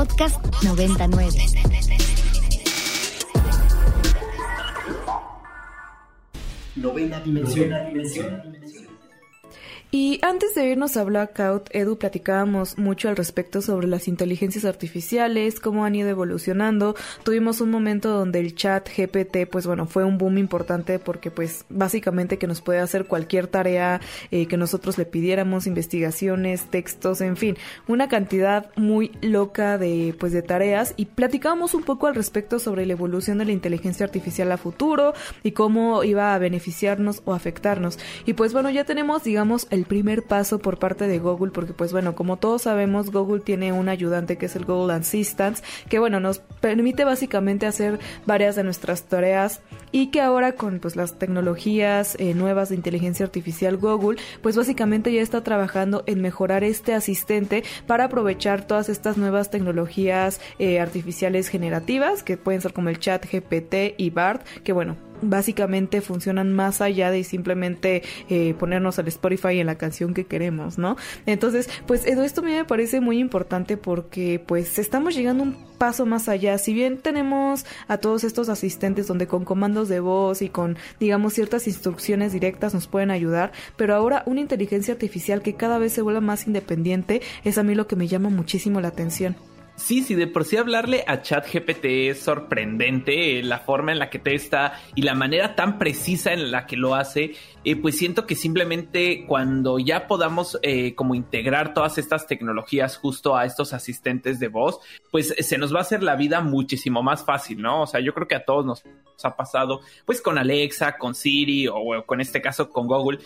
Podcast 99. Novena dimensión. Novena dimensión. Y antes de irnos a Blackout, Edu, platicábamos mucho al respecto sobre las inteligencias artificiales, cómo han ido evolucionando. Tuvimos un momento donde el chat GPT, pues bueno, fue un boom importante porque pues básicamente que nos puede hacer cualquier tarea eh, que nosotros le pidiéramos, investigaciones, textos, en fin, una cantidad muy loca de pues de tareas y platicábamos un poco al respecto sobre la evolución de la inteligencia artificial a futuro y cómo iba a beneficiarnos o afectarnos. Y pues bueno, ya tenemos, digamos, el el primer paso por parte de Google, porque pues bueno, como todos sabemos, Google tiene un ayudante que es el Google Assistant, que bueno, nos permite básicamente hacer varias de nuestras tareas y que ahora con pues las tecnologías eh, nuevas de inteligencia artificial Google, pues básicamente ya está trabajando en mejorar este asistente para aprovechar todas estas nuevas tecnologías eh, artificiales generativas, que pueden ser como el chat GPT y BART, que bueno, básicamente funcionan más allá de simplemente eh, ponernos al Spotify en la canción que queremos, ¿no? Entonces, pues esto a mí me parece muy importante porque pues estamos llegando un paso más allá. Si bien tenemos a todos estos asistentes donde con comandos de voz y con, digamos, ciertas instrucciones directas nos pueden ayudar, pero ahora una inteligencia artificial que cada vez se vuelve más independiente es a mí lo que me llama muchísimo la atención. Sí, sí, de por sí hablarle a ChatGPT es sorprendente eh, la forma en la que te está y la manera tan precisa en la que lo hace. Eh, pues siento que simplemente cuando ya podamos eh, como integrar todas estas tecnologías justo a estos asistentes de voz, pues se nos va a hacer la vida muchísimo más fácil, ¿no? O sea, yo creo que a todos nos ha pasado, pues con Alexa, con Siri o, con este caso con Google.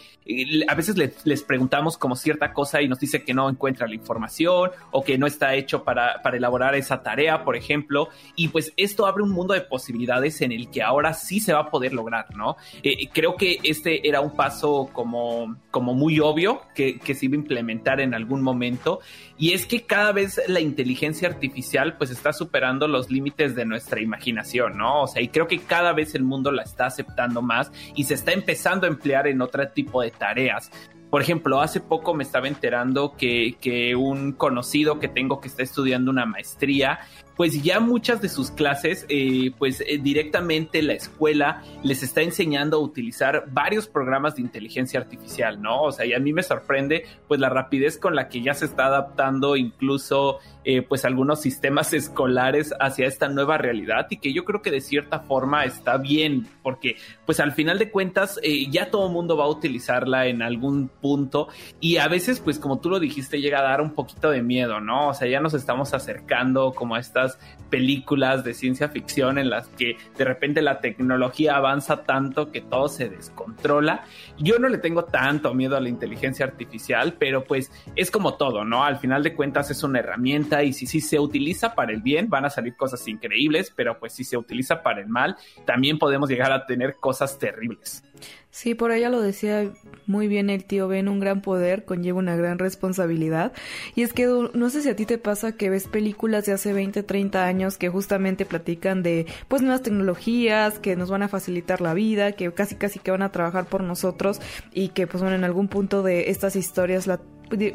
A veces les preguntamos como cierta cosa y nos dice que no encuentra la información o que no está hecho para, para elaborar esa tarea, por ejemplo. Y pues esto abre un mundo de posibilidades en el que ahora sí se va a poder lograr, ¿no? Eh, creo que este era un paso como, como muy obvio que, que se iba a implementar en algún momento. Y es que cada vez la inteligencia artificial pues está superando los límites de nuestra imaginación, ¿no? O sea, y creo que cada vez el mundo la está aceptando más y se está empezando a emplear en otro tipo de tareas. Por ejemplo, hace poco me estaba enterando que, que, un conocido que tengo que está estudiando una maestría pues ya muchas de sus clases, eh, pues eh, directamente la escuela les está enseñando a utilizar varios programas de inteligencia artificial, ¿no? O sea, y a mí me sorprende pues la rapidez con la que ya se está adaptando incluso eh, pues algunos sistemas escolares hacia esta nueva realidad y que yo creo que de cierta forma está bien, porque pues al final de cuentas ya todo el mundo va a utilizarla en algún punto y a veces pues como tú lo dijiste llega a dar un poquito de miedo, ¿no? O sea, ya nos estamos acercando como a esta películas de ciencia ficción en las que de repente la tecnología avanza tanto que todo se descontrola. Yo no le tengo tanto miedo a la inteligencia artificial, pero pues es como todo, ¿no? Al final de cuentas es una herramienta y si, si se utiliza para el bien van a salir cosas increíbles, pero pues si se utiliza para el mal también podemos llegar a tener cosas terribles. Sí, por ella lo decía muy bien el tío Ben, un gran poder conlleva una gran responsabilidad. Y es que no sé si a ti te pasa que ves películas de hace 20, 30 años que justamente platican de pues nuevas tecnologías que nos van a facilitar la vida, que casi casi que van a trabajar por nosotros y que pues bueno, en algún punto de estas historias la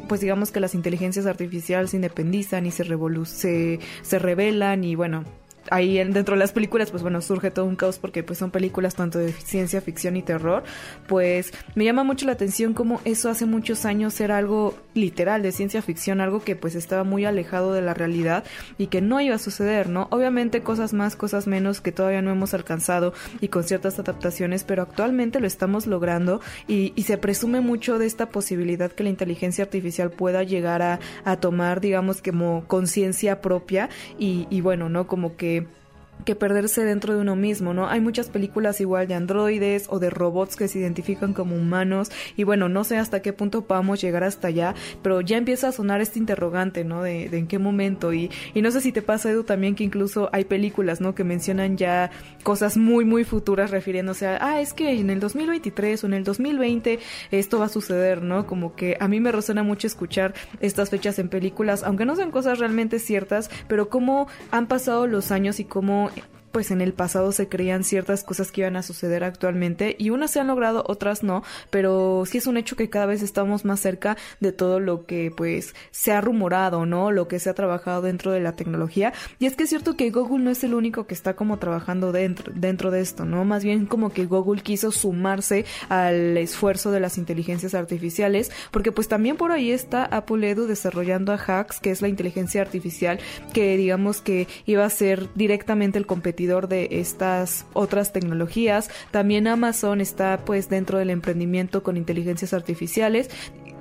pues digamos que las inteligencias artificiales se independizan y se, se, se revelan y bueno, ahí dentro de las películas, pues bueno, surge todo un caos porque pues son películas tanto de ciencia ficción y terror, pues me llama mucho la atención cómo eso hace muchos años era algo literal de ciencia ficción, algo que pues estaba muy alejado de la realidad y que no iba a suceder, ¿no? Obviamente cosas más, cosas menos que todavía no hemos alcanzado y con ciertas adaptaciones, pero actualmente lo estamos logrando y, se presume mucho de esta posibilidad que la inteligencia artificial pueda llegar a, a tomar, digamos, como conciencia propia y, y bueno, ¿no? Como que Okay. Que perderse dentro de uno mismo, ¿no? Hay muchas películas igual de androides o de robots que se identifican como humanos y bueno, no sé hasta qué punto podamos llegar hasta allá, pero ya empieza a sonar este interrogante, ¿no? De, en qué momento y, y no sé si te pasa, Edu, también que incluso hay películas, ¿no? Que mencionan ya cosas muy, muy futuras refiriéndose a, ah, es que en el 2023 o en el 2020 esto va a suceder, ¿no? Como que a mí me resuena mucho escuchar estas fechas en películas, aunque no sean cosas realmente ciertas, pero cómo han pasado los años y cómo point. Pues en el pasado se creían ciertas cosas que iban a suceder actualmente y unas se han logrado, otras no, pero sí es un hecho que cada vez estamos más cerca de todo lo que pues se ha rumorado, ¿no? Lo que se ha trabajado dentro de la tecnología. Y es que es cierto que Google no es el único que está como trabajando dentro, dentro de esto, ¿no? Más bien como que Google quiso sumarse al esfuerzo de las inteligencias artificiales, porque pues también por ahí está Apple Edu desarrollando a Hacks, que es la inteligencia artificial que digamos que iba a ser directamente el competidor de estas otras tecnologías. También Amazon está pues dentro del emprendimiento con inteligencias artificiales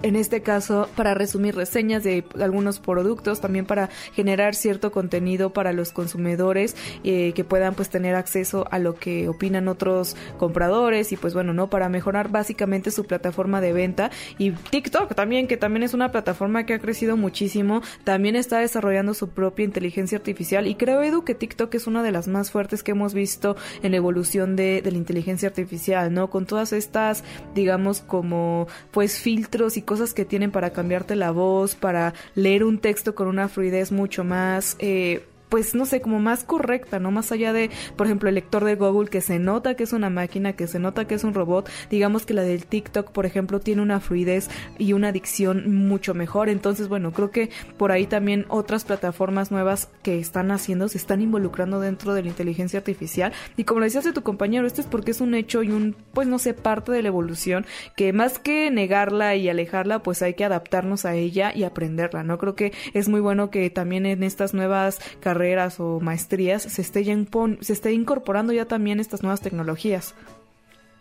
en este caso para resumir reseñas de algunos productos, también para generar cierto contenido para los consumidores eh, que puedan pues tener acceso a lo que opinan otros compradores y pues bueno, ¿no? Para mejorar básicamente su plataforma de venta y TikTok también, que también es una plataforma que ha crecido muchísimo, también está desarrollando su propia inteligencia artificial y creo Edu que TikTok es una de las más fuertes que hemos visto en la evolución de, de la inteligencia artificial, ¿no? Con todas estas, digamos, como pues filtros y cosas que tienen para cambiarte la voz, para leer un texto con una fluidez mucho más eh, pues no sé, como más correcta, ¿no? Más allá de, por ejemplo, el lector de Google que se nota que es una máquina, que se nota que es un robot, digamos que la del TikTok, por ejemplo, tiene una fluidez y una dicción mucho mejor. Entonces, bueno, creo que por ahí también otras plataformas nuevas que están haciendo se están involucrando dentro de la inteligencia artificial. Y como decías de tu compañero, esto es porque es un hecho y un, pues no sé, parte de la evolución que más que negarla y alejarla, pues hay que adaptarnos a ella y aprenderla, ¿no? Creo que es muy bueno que también en estas nuevas carreras o maestrías se esté, ya se incorporando ya también estas nuevas tecnologías.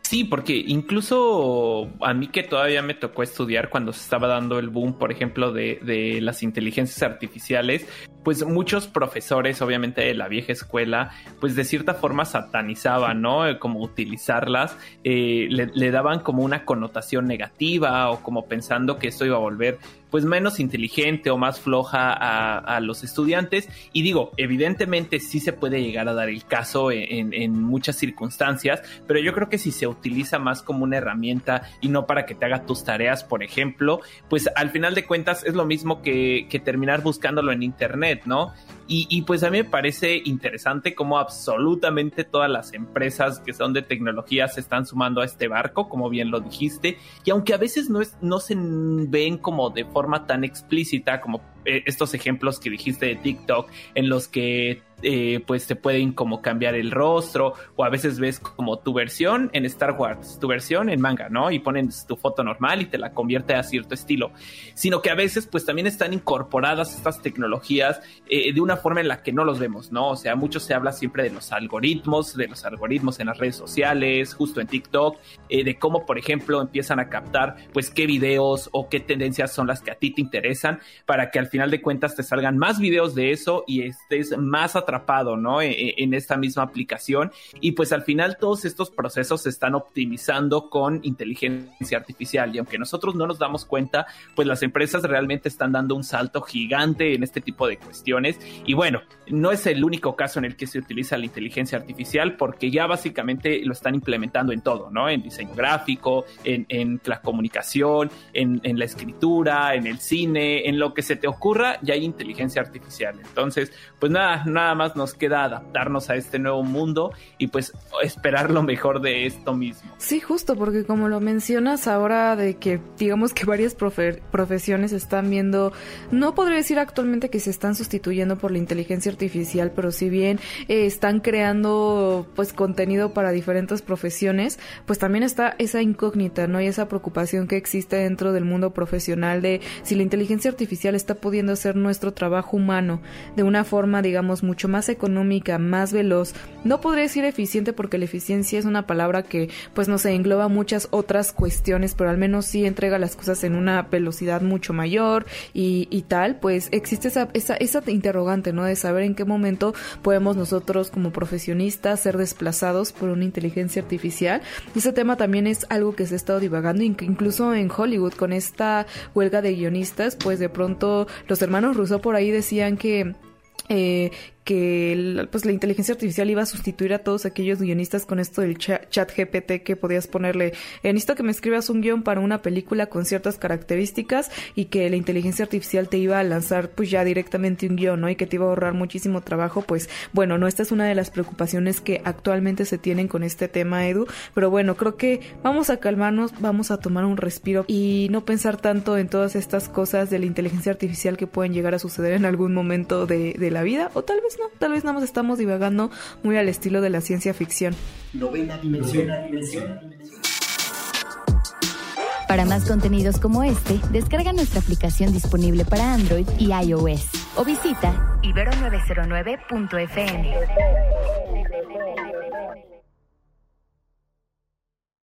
Sí, porque incluso a mí que todavía me tocó estudiar cuando se estaba dando el boom, por ejemplo, de, las inteligencias artificiales, pues muchos profesores, obviamente de la vieja escuela, pues de cierta forma satanizaban, ¿no? Eh, como utilizarlas, eh, le, daban como una connotación negativa o como pensando que esto iba a volver pues menos inteligente o más floja a, los estudiantes. Y digo, evidentemente sí se puede llegar a dar el caso en, muchas circunstancias, pero yo creo que si se utiliza más como una herramienta y no para que te haga tus tareas, por ejemplo, pues al final de cuentas es lo mismo que terminar buscándolo en internet, ¿no? Y, pues a mí me parece interesante cómo absolutamente todas las empresas que son de tecnología se están sumando a este barco, como bien lo dijiste, y aunque a veces no, es, no se ven como de forma tan explícita como estos ejemplos que dijiste de TikTok, en los que eh, pues te pueden como cambiar el rostro o a veces ves como tu versión en Star Wars, tu versión en manga, ¿no? Y ponen tu foto normal y te la convierte a cierto estilo, sino que a veces pues también están incorporadas estas tecnologías eh, de una forma en la que no los vemos, ¿no? O sea, mucho se habla siempre de los algoritmos, de los algoritmos en las redes sociales, justo en TikTok, de cómo por ejemplo empiezan a captar pues qué videos o qué tendencias son las que a ti te interesan para que al final de cuentas te salgan más videos de eso y estés más atrapado, ¿no? E, e, en, esta misma aplicación. Y pues al final todos estos procesos se están optimizando con inteligencia artificial. Y aunque nosotros no nos damos cuenta, pues las empresas realmente están dando un salto gigante en este tipo de cuestiones. Y bueno, no es el único caso en el que se utiliza la inteligencia artificial porque ya básicamente lo están implementando en todo, ¿no? En diseño gráfico, en, en la comunicación, en, en la escritura, en el cine, en lo que se te ocurre ocurra, ya hay inteligencia artificial. Entonces, pues nada, nada más nos queda adaptarnos a este nuevo mundo y pues esperar lo mejor de esto mismo. Sí, justo, porque como lo mencionas ahora de que digamos que varias profesiones están viendo, no podría decir actualmente que se están sustituyendo por la inteligencia artificial, pero si bien eh, están creando pues contenido para diferentes profesiones, pues también está esa incógnita, ¿no? Y esa preocupación que existe dentro del mundo profesional de si la inteligencia artificial está pudiendo hacer nuestro trabajo humano de una forma, digamos, mucho más económica, más veloz. No podría decir eficiente porque la eficiencia es una palabra que, pues no sé, engloba muchas otras cuestiones, pero al menos sí entrega las cosas en una velocidad mucho mayor y, tal, pues existe esa, esa, esa interrogante, ¿no? De saber en qué momento podemos nosotros como profesionistas ser desplazados por una inteligencia artificial. Ese tema también es algo que se ha estado divagando, incluso en Hollywood, con esta huelga de guionistas, pues de pronto los hermanos Rousseau por ahí decían que eh, que pues la inteligencia artificial iba a sustituir a todos aquellos guionistas con esto del chat, GPT que podías ponerle, eh, necesito que me escribas un guion para una película con ciertas características y que la inteligencia artificial te iba a lanzar pues ya directamente un guion, ¿no? Y que te iba a ahorrar muchísimo trabajo, pues bueno, no, esta es una de las preocupaciones que actualmente se tienen con este tema, Edu, pero bueno, creo que vamos a calmarnos, vamos a tomar un respiro y no pensar tanto en todas estas cosas de la inteligencia artificial que pueden llegar a suceder en algún momento de, de la vida, o tal vez no, tal vez nada más estamos divagando muy al estilo de la ciencia ficción. Novena dimensión. Para más contenidos como este, descarga nuestra aplicación disponible para Android y iOS o visita ibero909.fm.